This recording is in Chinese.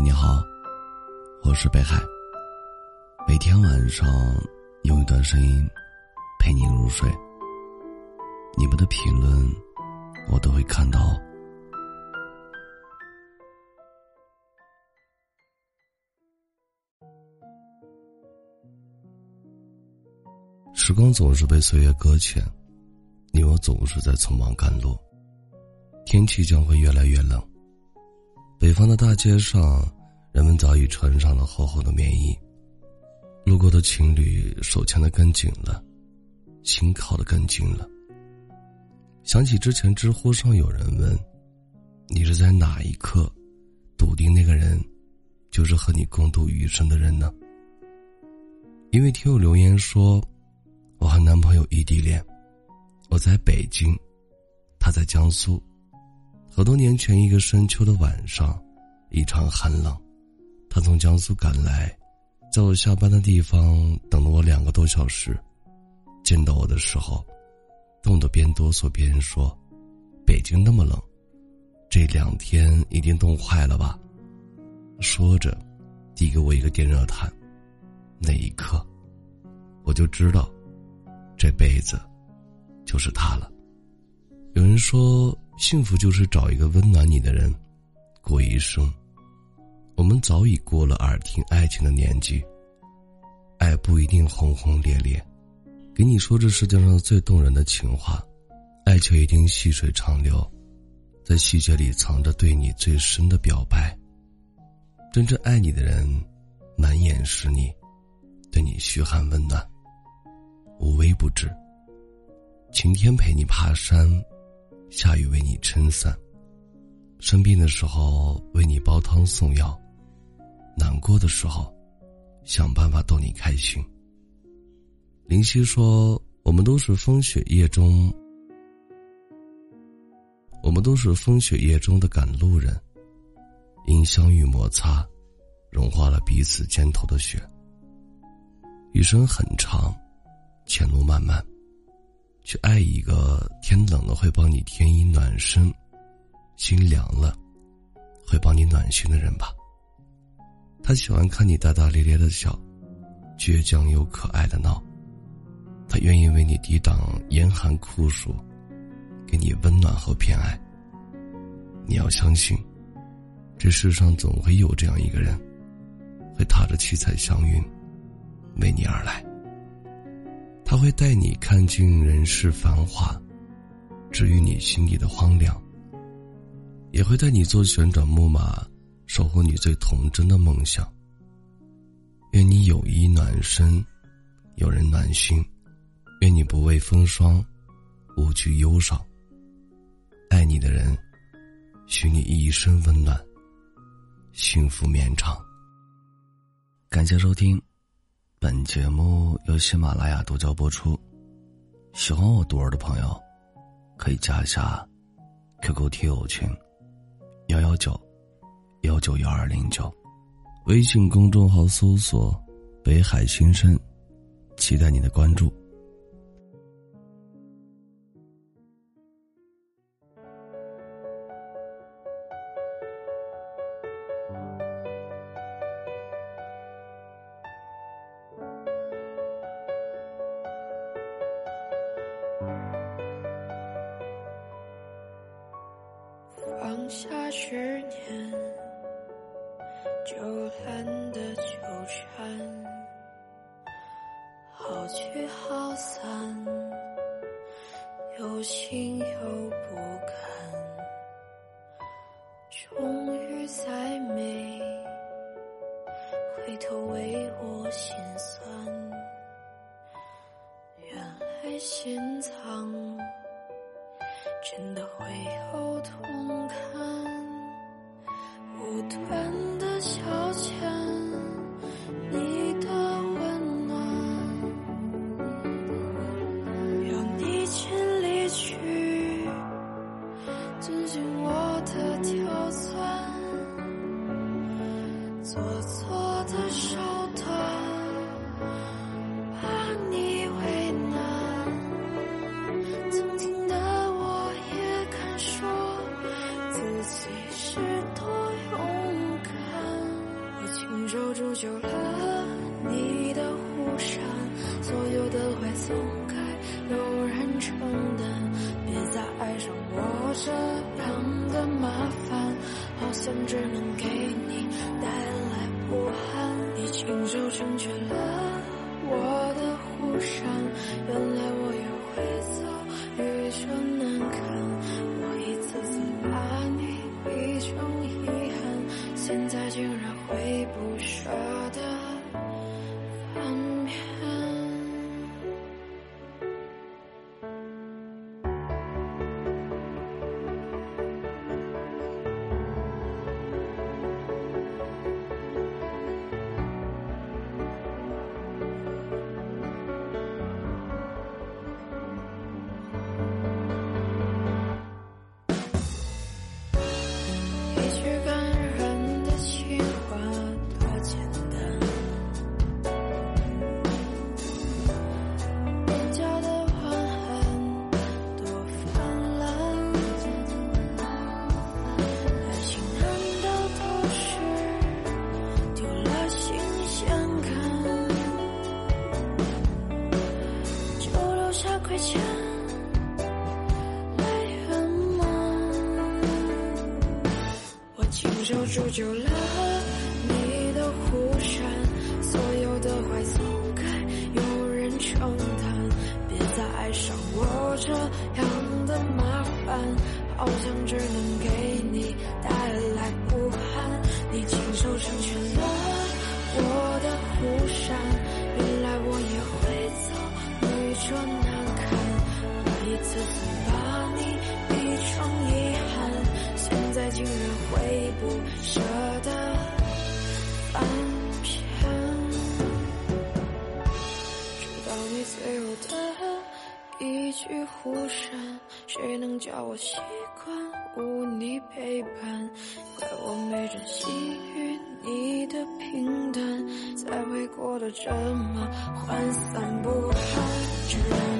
你好，我是北海。每天晚上用一段声音陪你入睡。你们的评论我都会看到。时光总是被岁月搁浅，你我总是在匆忙赶路。天气将会越来越冷。北方的大街上，人们早已穿上了厚厚的棉衣。路过的情侣手牵得更紧了，心靠得更近了。想起之前知乎上有人问：“你是在哪一刻，笃定那个人，就是和你共度余生的人呢？”因为听友留言说：“我和男朋友异地恋，我在北京，他在江苏。”好多年前，一个深秋的晚上，一场寒冷，他从江苏赶来，在我下班的地方等了我两个多小时。见到我的时候，冻得边哆嗦边说：“北京那么冷，这两天一定冻坏了吧？”说着，递给我一个电热毯。那一刻，我就知道，这辈子就是他了。有人说。幸福就是找一个温暖你的人，过一生。我们早已过了耳听爱情的年纪。爱不一定轰轰烈烈，给你说这世界上最动人的情话，爱却一定细水长流，在细节里藏着对你最深的表白。真正爱你的人，满眼是你，对你嘘寒问暖，无微不至。晴天陪你爬山。下雨为你撑伞，生病的时候为你煲汤送药，难过的时候想办法逗你开心。林夕说：“我们都是风雪夜中，我们都是风雪夜中的赶路人，因相遇摩擦，融化了彼此肩头的雪。余生很长，前路漫漫。”去爱一个天冷了会帮你添衣暖身，心凉了会帮你暖心的人吧。他喜欢看你大大咧咧的笑，倔强又可爱的闹。他愿意为你抵挡严寒酷暑，给你温暖和偏爱。你要相信，这世上总会有这样一个人，会踏着七彩祥云，为你而来。他会带你看尽人世繁华，治愈你心底的荒凉。也会带你坐旋转木马，守护你最童真的梦想。愿你有衣暖身，有人暖心。愿你不畏风霜，无惧忧伤。爱你的人，许你一生温暖，幸福绵长。感谢收听。本节目由喜马拉雅独家播出，喜欢我独儿的朋友，可以加一下 QQ 听友群幺幺九幺九幺二零九，微信公众号搜索“北海新生”，期待你的关注。下执念，就懒得纠缠，好聚好散，有心有不甘，终于再没，回头为我心酸，原来心藏，真的会有痛感。不断的消遣你的温暖，让你先离去，尊敬我的挑钻，做错的手就了你的护伞，所有的坏总该有人承担，别再爱上我这样的麻烦，好像只能给你带来不安。你亲手成全了然会不舍得就了安眠，直到你最后的一句呼喊，谁能叫我习惯无你陪伴？怪我没珍惜与你的平淡，才会过得这么涣散不堪。